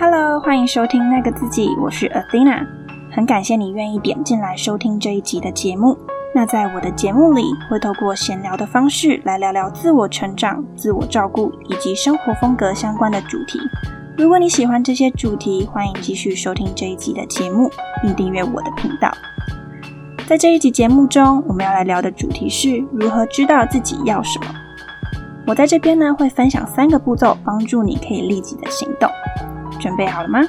Hello，欢迎收听那个自己，我是 Athena，很感谢你愿意点进来收听这一集的节目。那在我的节目里，会透过闲聊的方式来聊聊自我成长、自我照顾以及生活风格相关的主题。如果你喜欢这些主题，欢迎继续收听这一集的节目，并订阅我的频道。在这一集节目中，我们要来聊的主题是如何知道自己要什么。我在这边呢，会分享三个步骤，帮助你可以立即的行动。准备好了吗？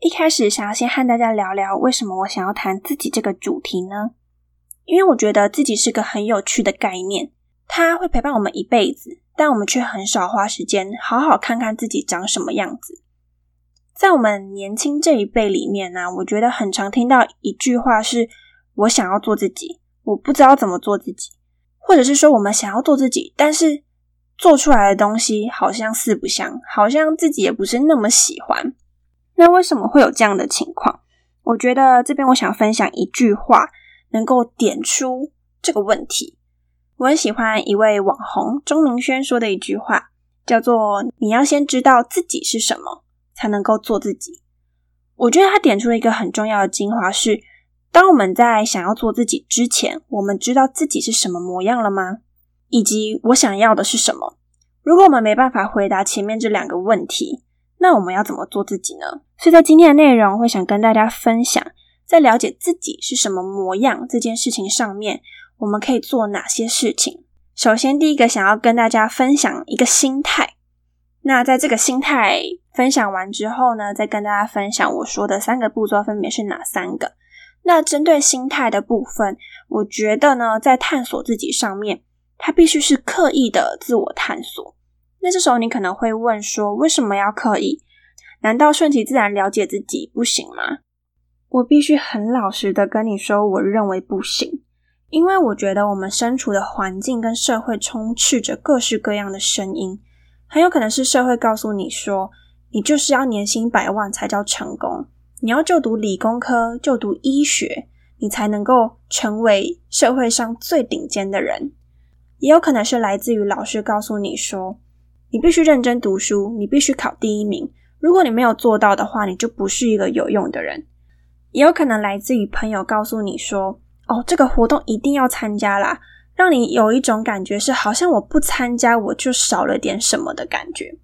一开始想要先和大家聊聊，为什么我想要谈自己这个主题呢？因为我觉得自己是个很有趣的概念，它会陪伴我们一辈子，但我们却很少花时间好好看看自己长什么样子。在我们年轻这一辈里面呢，我觉得很常听到一句话是。我想要做自己，我不知道怎么做自己，或者是说我们想要做自己，但是做出来的东西好像四不像，好像自己也不是那么喜欢。那为什么会有这样的情况？我觉得这边我想分享一句话，能够点出这个问题。我很喜欢一位网红钟明轩说的一句话，叫做“你要先知道自己是什么，才能够做自己”。我觉得他点出了一个很重要的精华是。当我们在想要做自己之前，我们知道自己是什么模样了吗？以及我想要的是什么？如果我们没办法回答前面这两个问题，那我们要怎么做自己呢？所以在今天的内容会想跟大家分享，在了解自己是什么模样这件事情上面，我们可以做哪些事情。首先，第一个想要跟大家分享一个心态。那在这个心态分享完之后呢，再跟大家分享我说的三个步骤分别是哪三个。那针对心态的部分，我觉得呢，在探索自己上面，它必须是刻意的自我探索。那这时候你可能会问说，为什么要刻意？难道顺其自然了解自己不行吗？我必须很老实的跟你说，我认为不行，因为我觉得我们身处的环境跟社会充斥着各式各样的声音，很有可能是社会告诉你说，你就是要年薪百万才叫成功。你要就读理工科，就读医学，你才能够成为社会上最顶尖的人。也有可能是来自于老师告诉你说，你必须认真读书，你必须考第一名。如果你没有做到的话，你就不是一个有用的人。也有可能来自于朋友告诉你说，哦，这个活动一定要参加啦，让你有一种感觉是好像我不参加我就少了点什么的感觉。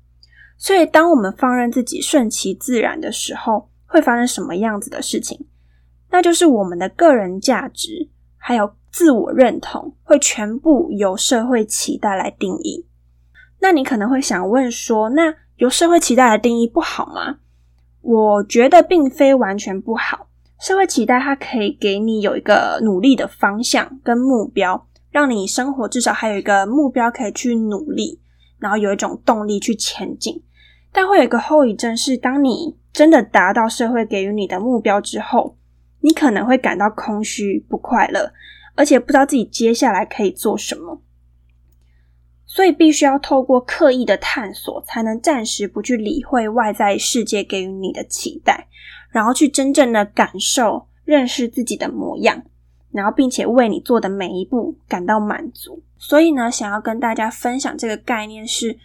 所以，当我们放任自己顺其自然的时候，会发生什么样子的事情？那就是我们的个人价值还有自我认同会全部由社会期待来定义。那你可能会想问说，那由社会期待来定义不好吗？我觉得并非完全不好。社会期待它可以给你有一个努力的方向跟目标，让你生活至少还有一个目标可以去努力，然后有一种动力去前进。但会有一个后遗症是，当你真的达到社会给予你的目标之后，你可能会感到空虚、不快乐，而且不知道自己接下来可以做什么。所以，必须要透过刻意的探索，才能暂时不去理会外在世界给予你的期待，然后去真正的感受、认识自己的模样，然后并且为你做的每一步感到满足。所以呢，想要跟大家分享这个概念是。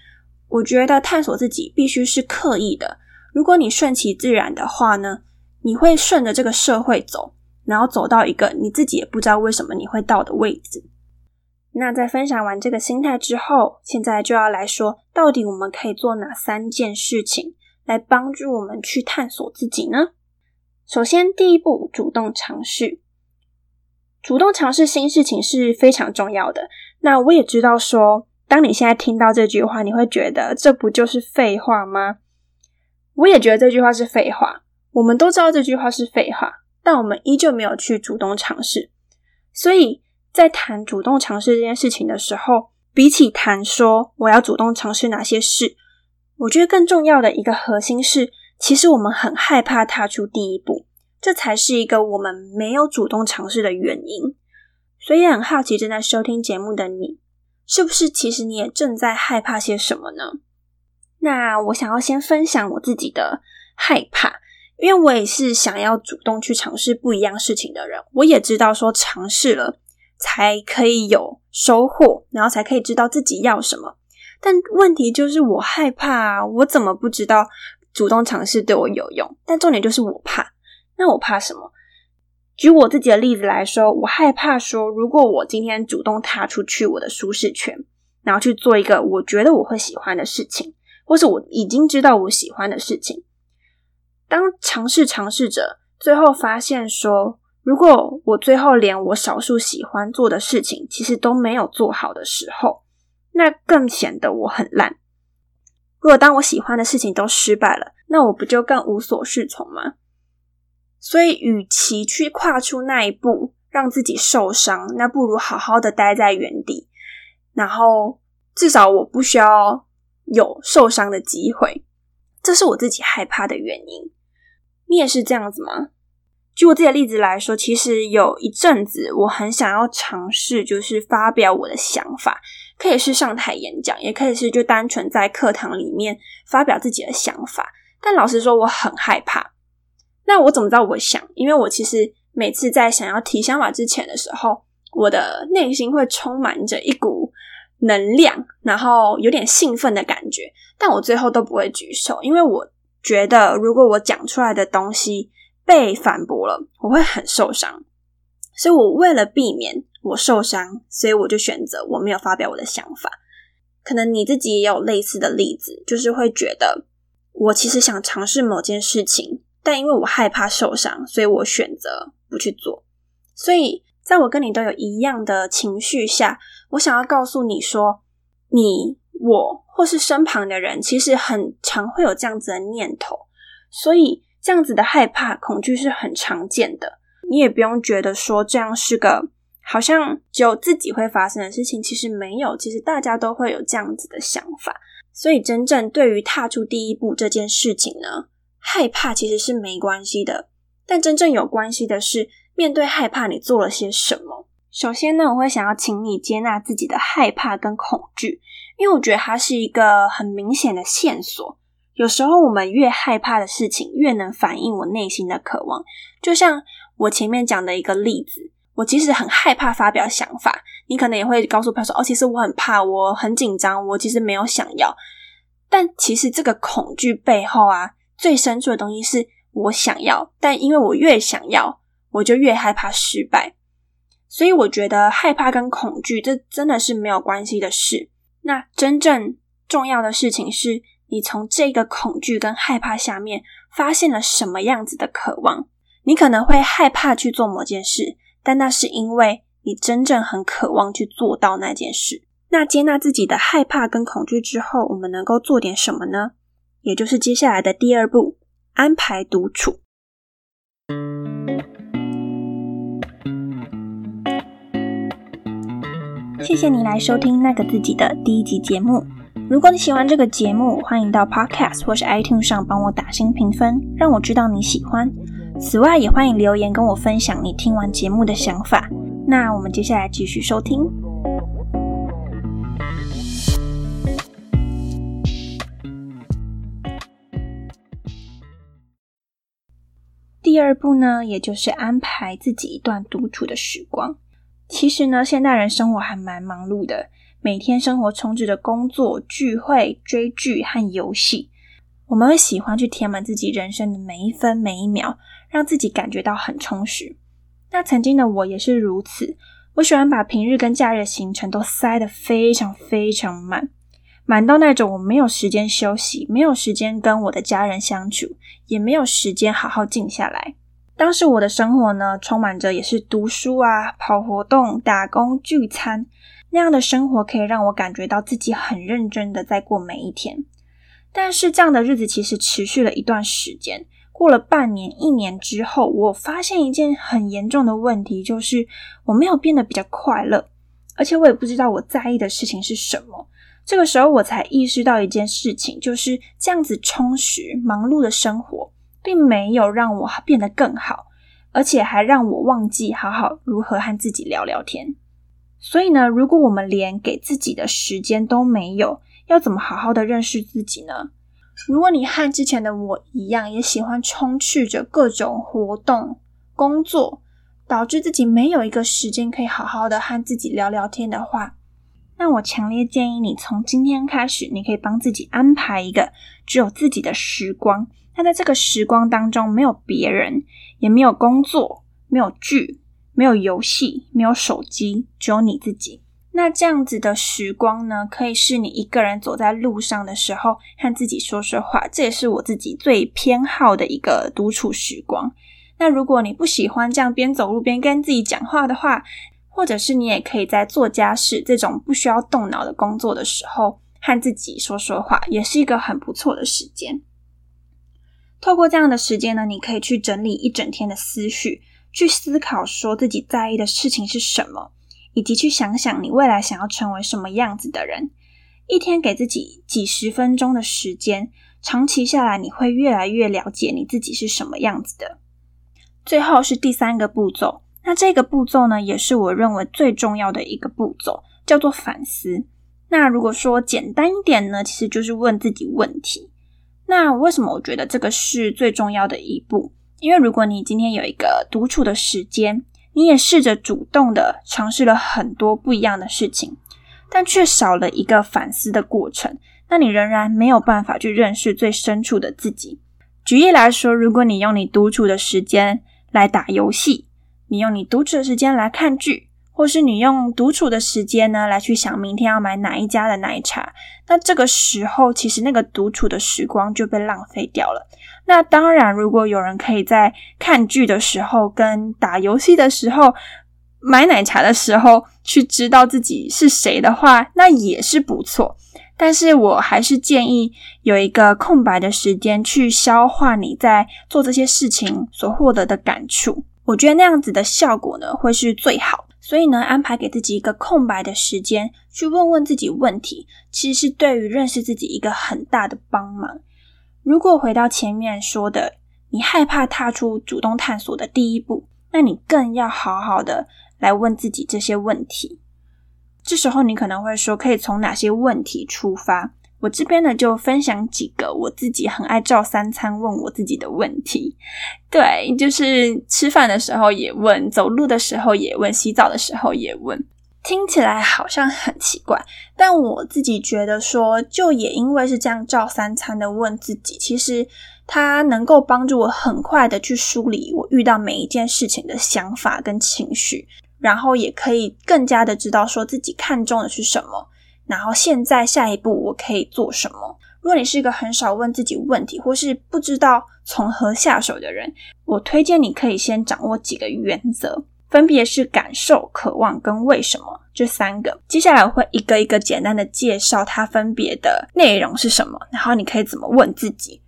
我觉得探索自己必须是刻意的。如果你顺其自然的话呢，你会顺着这个社会走，然后走到一个你自己也不知道为什么你会到的位置。那在分享完这个心态之后，现在就要来说，到底我们可以做哪三件事情来帮助我们去探索自己呢？首先，第一步，主动尝试。主动尝试新事情是非常重要的。那我也知道说。当你现在听到这句话，你会觉得这不就是废话吗？我也觉得这句话是废话。我们都知道这句话是废话，但我们依旧没有去主动尝试。所以在谈主动尝试这件事情的时候，比起谈说我要主动尝试哪些事，我觉得更重要的一个核心是，其实我们很害怕踏出第一步，这才是一个我们没有主动尝试的原因。所以很好奇正在收听节目的你。是不是其实你也正在害怕些什么呢？那我想要先分享我自己的害怕，因为我也是想要主动去尝试不一样事情的人。我也知道说尝试了才可以有收获，然后才可以知道自己要什么。但问题就是我害怕，我怎么不知道主动尝试对我有用？但重点就是我怕。那我怕什么？举我自己的例子来说，我害怕说，如果我今天主动踏出去我的舒适圈，然后去做一个我觉得我会喜欢的事情，或是我已经知道我喜欢的事情，当尝试尝试着，最后发现说，如果我最后连我少数喜欢做的事情，其实都没有做好的时候，那更显得我很烂。如果当我喜欢的事情都失败了，那我不就更无所适从吗？所以，与其去跨出那一步，让自己受伤，那不如好好的待在原地，然后至少我不需要有受伤的机会。这是我自己害怕的原因。你也是这样子吗？举我自己的例子来说，其实有一阵子我很想要尝试，就是发表我的想法，可以是上台演讲，也可以是就单纯在课堂里面发表自己的想法。但老实说，我很害怕。那我怎么知道我想？因为我其实每次在想要提想法之前的时候，我的内心会充满着一股能量，然后有点兴奋的感觉。但我最后都不会举手，因为我觉得如果我讲出来的东西被反驳了，我会很受伤。所以我为了避免我受伤，所以我就选择我没有发表我的想法。可能你自己也有类似的例子，就是会觉得我其实想尝试某件事情。但因为我害怕受伤，所以我选择不去做。所以，在我跟你都有一样的情绪下，我想要告诉你说，你、我或是身旁的人，其实很常会有这样子的念头。所以，这样子的害怕、恐惧是很常见的。你也不用觉得说这样是个好像只有自己会发生的事情，其实没有，其实大家都会有这样子的想法。所以，真正对于踏出第一步这件事情呢？害怕其实是没关系的，但真正有关系的是面对害怕，你做了些什么。首先呢，我会想要请你接纳自己的害怕跟恐惧，因为我觉得它是一个很明显的线索。有时候我们越害怕的事情，越能反映我内心的渴望。就像我前面讲的一个例子，我其实很害怕发表想法，你可能也会告诉他说：“哦，其实我很怕，我很紧张，我其实没有想要。”但其实这个恐惧背后啊。最深处的东西是我想要，但因为我越想要，我就越害怕失败。所以我觉得害怕跟恐惧，这真的是没有关系的事。那真正重要的事情是，你从这个恐惧跟害怕下面发现了什么样子的渴望。你可能会害怕去做某件事，但那是因为你真正很渴望去做到那件事。那接纳自己的害怕跟恐惧之后，我们能够做点什么呢？也就是接下来的第二步，安排独处。谢谢你来收听那个自己的第一集节目。如果你喜欢这个节目，欢迎到 Podcast 或是 iTunes 上帮我打新评分，让我知道你喜欢。此外，也欢迎留言跟我分享你听完节目的想法。那我们接下来继续收听。第二步呢，也就是安排自己一段独处的时光。其实呢，现代人生活还蛮忙碌的，每天生活充斥着工作、聚会、追剧和游戏。我们会喜欢去填满自己人生的每一分每一秒，让自己感觉到很充实。那曾经的我也是如此，我喜欢把平日跟假日的行程都塞得非常非常满。满到那种我没有时间休息，没有时间跟我的家人相处，也没有时间好好静下来。当时我的生活呢，充满着也是读书啊、跑活动、打工、聚餐那样的生活，可以让我感觉到自己很认真的在过每一天。但是这样的日子其实持续了一段时间，过了半年、一年之后，我发现一件很严重的问题，就是我没有变得比较快乐，而且我也不知道我在意的事情是什么。这个时候，我才意识到一件事情，就是这样子充实、忙碌的生活，并没有让我变得更好，而且还让我忘记好好如何和自己聊聊天。所以呢，如果我们连给自己的时间都没有，要怎么好好的认识自己呢？如果你和之前的我一样，也喜欢充斥着各种活动、工作，导致自己没有一个时间可以好好的和自己聊聊天的话，那我强烈建议你从今天开始，你可以帮自己安排一个只有自己的时光。那在这个时光当中，没有别人，也没有工作，没有剧。没有游戏，没有手机，只有你自己。那这样子的时光呢，可以是你一个人走在路上的时候，和自己说说话。这也是我自己最偏好的一个独处时光。那如果你不喜欢这样边走路边跟自己讲话的话，或者是你也可以在做家事这种不需要动脑的工作的时候，和自己说说话，也是一个很不错的时间。透过这样的时间呢，你可以去整理一整天的思绪。去思考说自己在意的事情是什么，以及去想想你未来想要成为什么样子的人。一天给自己几十分钟的时间，长期下来你会越来越了解你自己是什么样子的。最后是第三个步骤，那这个步骤呢，也是我认为最重要的一个步骤，叫做反思。那如果说简单一点呢，其实就是问自己问题。那为什么我觉得这个是最重要的一步？因为如果你今天有一个独处的时间，你也试着主动的尝试了很多不一样的事情，但却少了一个反思的过程，那你仍然没有办法去认识最深处的自己。举例来说，如果你用你独处的时间来打游戏，你用你独处的时间来看剧。或是你用独处的时间呢，来去想明天要买哪一家的奶茶，那这个时候其实那个独处的时光就被浪费掉了。那当然，如果有人可以在看剧的时候、跟打游戏的时候、买奶茶的时候去知道自己是谁的话，那也是不错。但是我还是建议有一个空白的时间去消化你在做这些事情所获得的感触。我觉得那样子的效果呢，会是最好。所以呢，安排给自己一个空白的时间，去问问自己问题，其实是对于认识自己一个很大的帮忙。如果回到前面说的，你害怕踏出主动探索的第一步，那你更要好好的来问自己这些问题。这时候你可能会说，可以从哪些问题出发？我这边呢，就分享几个我自己很爱照三餐问我自己的问题。对，就是吃饭的时候也问，走路的时候也问，洗澡的时候也问。听起来好像很奇怪，但我自己觉得说，就也因为是这样照三餐的问自己，其实它能够帮助我很快的去梳理我遇到每一件事情的想法跟情绪，然后也可以更加的知道说自己看重的是什么。然后现在下一步我可以做什么？如果你是一个很少问自己问题，或是不知道从何下手的人，我推荐你可以先掌握几个原则，分别是感受、渴望跟为什么这三个。接下来我会一个一个简单的介绍它分别的内容是什么，然后你可以怎么问自己。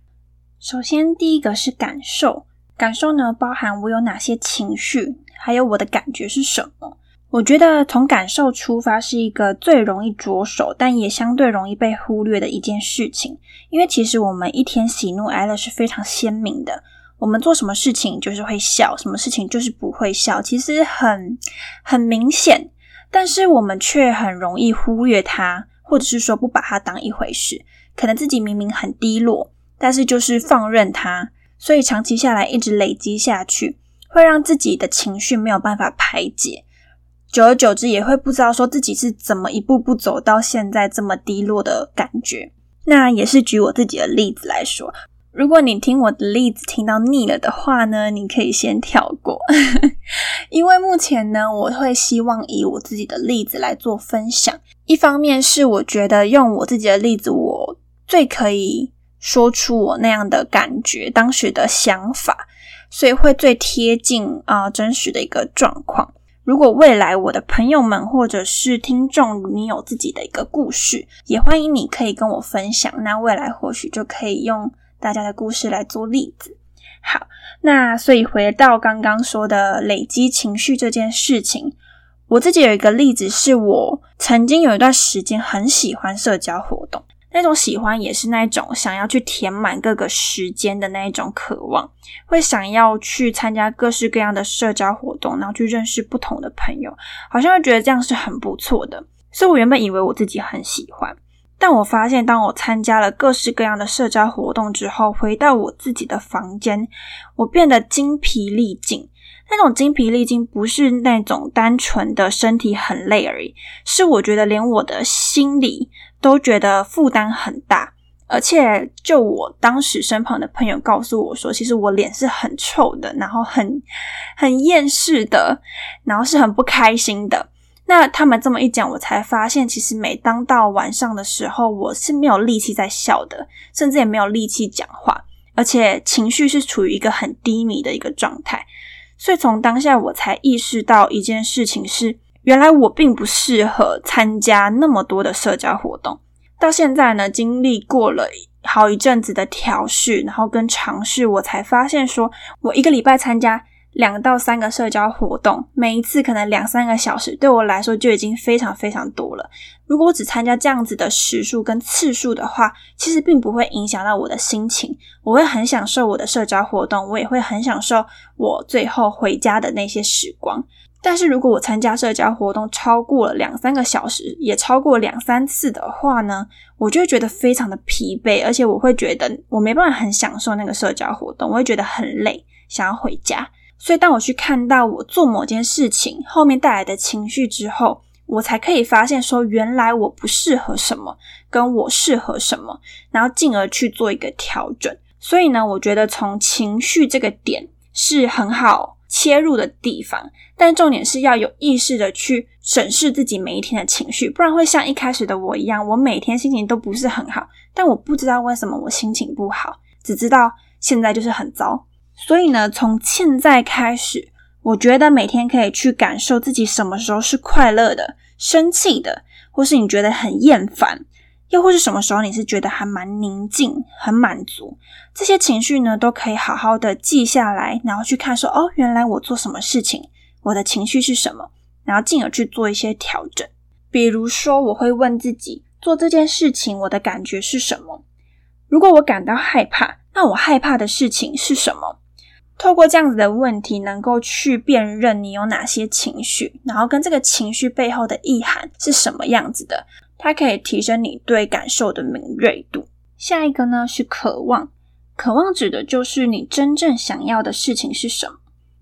首先，第一个是感受，感受呢包含我有哪些情绪，还有我的感觉是什么。我觉得从感受出发是一个最容易着手，但也相对容易被忽略的一件事情。因为其实我们一天喜怒哀乐是非常鲜明的，我们做什么事情就是会笑，什么事情就是不会笑，其实很很明显。但是我们却很容易忽略它，或者是说不把它当一回事。可能自己明明很低落，但是就是放任它，所以长期下来一直累积下去，会让自己的情绪没有办法排解。久而久之，也会不知道说自己是怎么一步步走到现在这么低落的感觉。那也是举我自己的例子来说，如果你听我的例子听到腻了的话呢，你可以先跳过。因为目前呢，我会希望以我自己的例子来做分享。一方面是我觉得用我自己的例子，我最可以说出我那样的感觉、当时的想法，所以会最贴近啊真实的一个状况。如果未来我的朋友们或者是听众，你有自己的一个故事，也欢迎你可以跟我分享。那未来或许就可以用大家的故事来做例子。好，那所以回到刚刚说的累积情绪这件事情，我自己有一个例子，是我曾经有一段时间很喜欢社交活动，那种喜欢也是那种想要去填满各个时间的那一种渴望，会想要去参加各式各样的社交活动，然后去认识不同的朋友，好像会觉得这样是很不错的。所以我原本以为我自己很喜欢，但我发现当我参加了各式各样的社交活动之后，回到我自己的房间，我变得精疲力尽。那种精疲力尽不是那种单纯的身体很累而已，是我觉得连我的心里都觉得负担很大，而且就我当时身旁的朋友告诉我说，其实我脸是很臭的，然后很很厌世的，然后是很不开心的。那他们这么一讲，我才发现，其实每当到晚上的时候，我是没有力气在笑的，甚至也没有力气讲话，而且情绪是处于一个很低迷的一个状态。所以从当下我才意识到一件事情是，原来我并不适合参加那么多的社交活动。到现在呢，经历过了好一阵子的调试，然后跟尝试，我才发现说，我一个礼拜参加。两到三个社交活动，每一次可能两三个小时，对我来说就已经非常非常多了。如果我只参加这样子的时数跟次数的话，其实并不会影响到我的心情。我会很享受我的社交活动，我也会很享受我最后回家的那些时光。但是如果我参加社交活动超过了两三个小时，也超过两三次的话呢，我就会觉得非常的疲惫，而且我会觉得我没办法很享受那个社交活动，我会觉得很累，想要回家。所以，当我去看到我做某件事情后面带来的情绪之后，我才可以发现说，原来我不适合什么，跟我适合什么，然后进而去做一个调整。所以呢，我觉得从情绪这个点是很好切入的地方，但重点是要有意识的去审视自己每一天的情绪，不然会像一开始的我一样，我每天心情都不是很好，但我不知道为什么我心情不好，只知道现在就是很糟。所以呢，从现在开始，我觉得每天可以去感受自己什么时候是快乐的、生气的，或是你觉得很厌烦，又或是什么时候你是觉得还蛮宁静、很满足，这些情绪呢，都可以好好的记下来，然后去看说，哦，原来我做什么事情，我的情绪是什么，然后进而去做一些调整。比如说，我会问自己，做这件事情我的感觉是什么？如果我感到害怕，那我害怕的事情是什么？透过这样子的问题，能够去辨认你有哪些情绪，然后跟这个情绪背后的意涵是什么样子的，它可以提升你对感受的敏锐度。下一个呢是渴望，渴望指的就是你真正想要的事情是什么。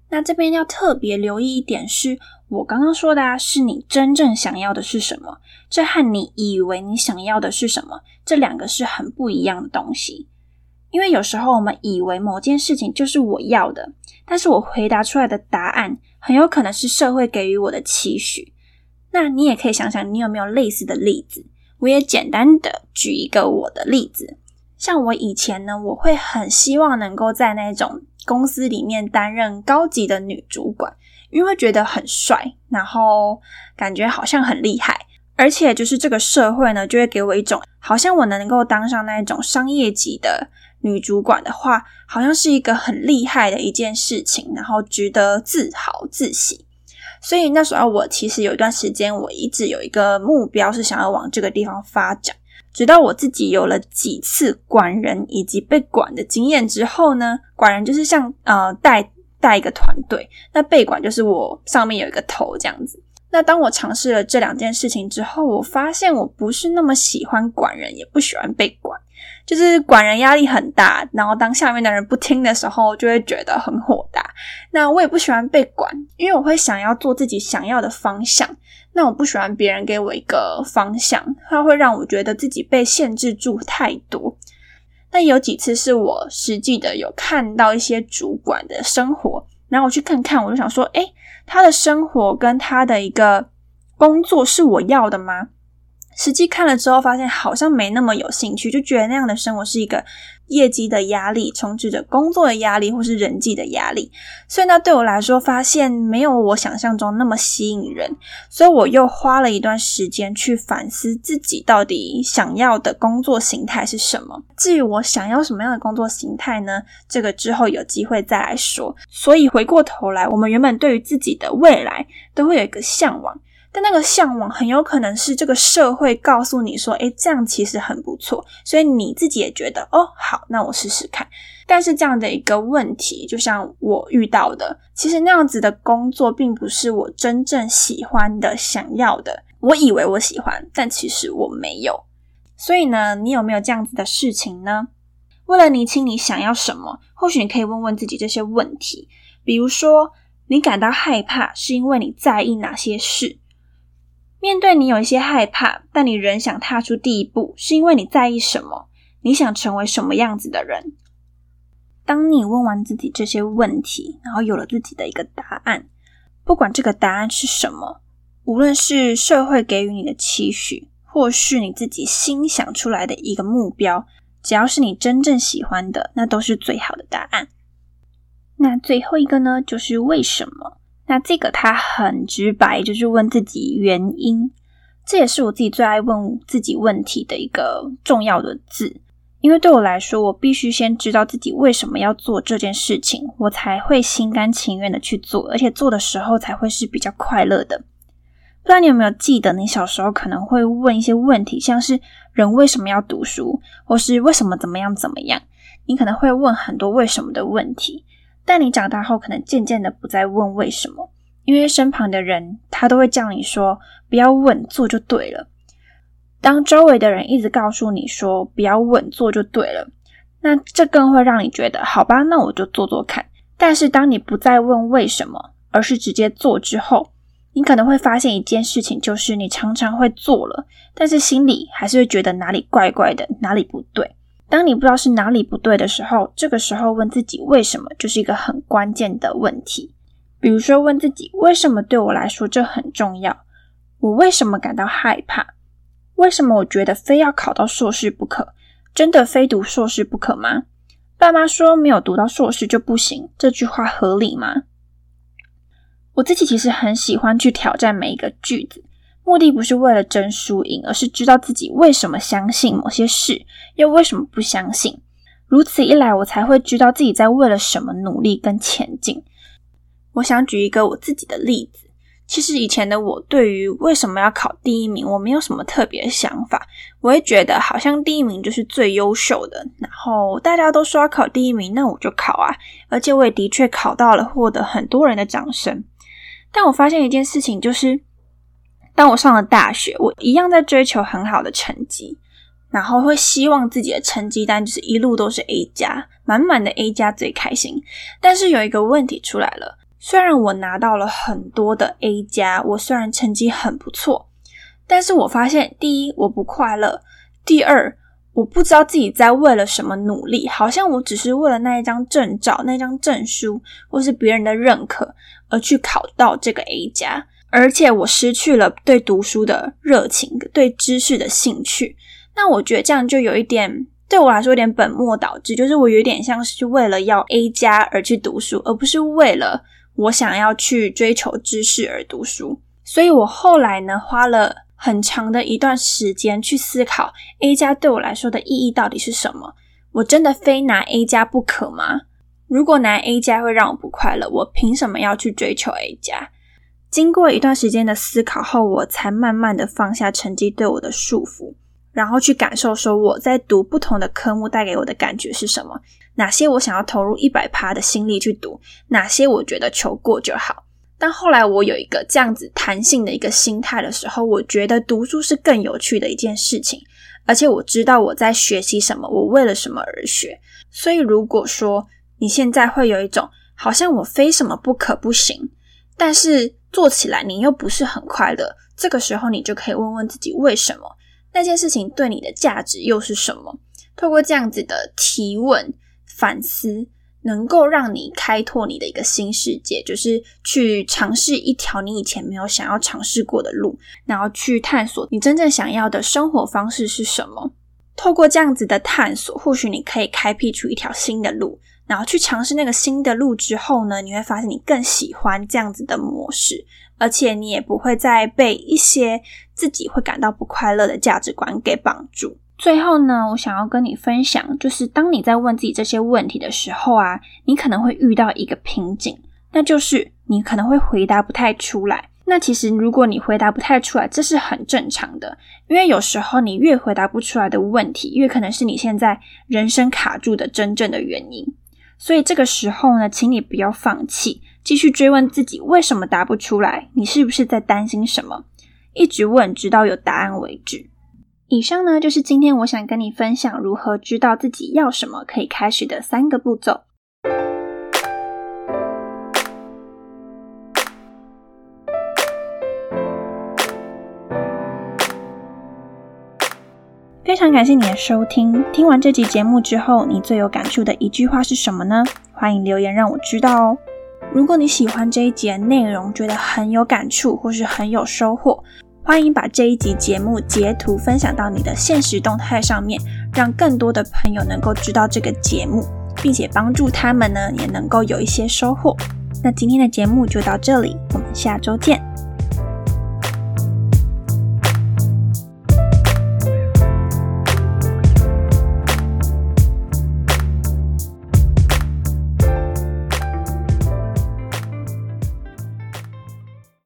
那这边要特别留意一点，是我刚刚说的啊，是你真正想要的是什么，这和你以为你想要的是什么，这两个是很不一样的东西。因为有时候我们以为某件事情就是我要的，但是我回答出来的答案很有可能是社会给予我的期许。那你也可以想想，你有没有类似的例子？我也简单的举一个我的例子，像我以前呢，我会很希望能够在那种公司里面担任高级的女主管，因为觉得很帅，然后感觉好像很厉害，而且就是这个社会呢，就会给我一种好像我能够当上那种商业级的。女主管的话，好像是一个很厉害的一件事情，然后值得自豪自喜。所以那时候我其实有一段时间，我一直有一个目标是想要往这个地方发展。直到我自己有了几次管人以及被管的经验之后呢，管人就是像呃带带一个团队，那被管就是我上面有一个头这样子。那当我尝试了这两件事情之后，我发现我不是那么喜欢管人，也不喜欢被管。就是管人压力很大，然后当下面的人不听的时候，就会觉得很火大。那我也不喜欢被管，因为我会想要做自己想要的方向。那我不喜欢别人给我一个方向，它会让我觉得自己被限制住太多。那有几次是我实际的有看到一些主管的生活，然后我去看看，我就想说，诶，他的生活跟他的一个工作是我要的吗？实际看了之后，发现好像没那么有兴趣，就觉得那样的生活是一个业绩的压力，充斥着工作的压力或是人际的压力。所以呢，对我来说，发现没有我想象中那么吸引人。所以我又花了一段时间去反思自己到底想要的工作形态是什么。至于我想要什么样的工作形态呢？这个之后有机会再来说。所以回过头来，我们原本对于自己的未来都会有一个向往。但那个向往很有可能是这个社会告诉你说，诶，这样其实很不错，所以你自己也觉得，哦，好，那我试试看。但是这样的一个问题，就像我遇到的，其实那样子的工作并不是我真正喜欢的、想要的。我以为我喜欢，但其实我没有。所以呢，你有没有这样子的事情呢？为了厘清你想要什么，或许你可以问问自己这些问题，比如说，你感到害怕是因为你在意哪些事？面对你有一些害怕，但你仍想踏出第一步，是因为你在意什么？你想成为什么样子的人？当你问完自己这些问题，然后有了自己的一个答案，不管这个答案是什么，无论是社会给予你的期许，或是你自己心想出来的一个目标，只要是你真正喜欢的，那都是最好的答案。那最后一个呢，就是为什么？那这个他很直白，就是问自己原因。这也是我自己最爱问自己问题的一个重要的字，因为对我来说，我必须先知道自己为什么要做这件事情，我才会心甘情愿的去做，而且做的时候才会是比较快乐的。不知道你有没有记得，你小时候可能会问一些问题，像是人为什么要读书，或是为什么怎么样怎么样？你可能会问很多为什么的问题。但你长大后，可能渐渐的不再问为什么，因为身旁的人他都会叫你说不要问，做就对了。当周围的人一直告诉你说不要问，做就对了，那这更会让你觉得好吧，那我就做做看。但是当你不再问为什么，而是直接做之后，你可能会发现一件事情，就是你常常会做了，但是心里还是会觉得哪里怪怪的，哪里不对。当你不知道是哪里不对的时候，这个时候问自己为什么，就是一个很关键的问题。比如说，问自己为什么对我来说这很重要？我为什么感到害怕？为什么我觉得非要考到硕士不可？真的非读硕士不可吗？爸妈说没有读到硕士就不行，这句话合理吗？我自己其实很喜欢去挑战每一个句子。目的不是为了争输赢，而是知道自己为什么相信某些事，又为什么不相信。如此一来，我才会知道自己在为了什么努力跟前进。我想举一个我自己的例子。其实以前的我对于为什么要考第一名，我没有什么特别想法。我会觉得好像第一名就是最优秀的，然后大家都说要考第一名，那我就考啊。而且我也的确考到了，获得很多人的掌声。但我发现一件事情，就是。当我上了大学，我一样在追求很好的成绩，然后会希望自己的成绩单就是一路都是 A 加，满满的 A 加最开心。但是有一个问题出来了，虽然我拿到了很多的 A 加，我虽然成绩很不错，但是我发现第一我不快乐，第二我不知道自己在为了什么努力，好像我只是为了那一张证照、那张证书或是别人的认可而去考到这个 A 加。而且我失去了对读书的热情，对知识的兴趣。那我觉得这样就有一点对我来说有点本末倒置，就是我有点像是为了要 A 加而去读书，而不是为了我想要去追求知识而读书。所以我后来呢，花了很长的一段时间去思考 A 加对我来说的意义到底是什么。我真的非拿 A 加不可吗？如果拿 A 加会让我不快乐，我凭什么要去追求 A 加？经过一段时间的思考后，我才慢慢的放下成绩对我的束缚，然后去感受说我在读不同的科目带给我的感觉是什么，哪些我想要投入一百趴的心力去读，哪些我觉得求过就好。但后来我有一个这样子弹性的一个心态的时候，我觉得读书是更有趣的一件事情，而且我知道我在学习什么，我为了什么而学。所以如果说你现在会有一种好像我非什么不可不行，但是。做起来你又不是很快乐，这个时候你就可以问问自己为什么那件事情对你的价值又是什么？透过这样子的提问反思，能够让你开拓你的一个新世界，就是去尝试一条你以前没有想要尝试过的路，然后去探索你真正想要的生活方式是什么。透过这样子的探索，或许你可以开辟出一条新的路。然后去尝试那个新的路之后呢，你会发现你更喜欢这样子的模式，而且你也不会再被一些自己会感到不快乐的价值观给绑住。最后呢，我想要跟你分享，就是当你在问自己这些问题的时候啊，你可能会遇到一个瓶颈，那就是你可能会回答不太出来。那其实如果你回答不太出来，这是很正常的，因为有时候你越回答不出来的问题，越可能是你现在人生卡住的真正的原因。所以这个时候呢，请你不要放弃，继续追问自己为什么答不出来，你是不是在担心什么？一直问，直到有答案为止。以上呢，就是今天我想跟你分享如何知道自己要什么可以开始的三个步骤。非常感谢你的收听。听完这集节目之后，你最有感触的一句话是什么呢？欢迎留言让我知道哦。如果你喜欢这一集内容，觉得很有感触或是很有收获，欢迎把这一集节目截图分享到你的现实动态上面，让更多的朋友能够知道这个节目，并且帮助他们呢也能够有一些收获。那今天的节目就到这里，我们下周见。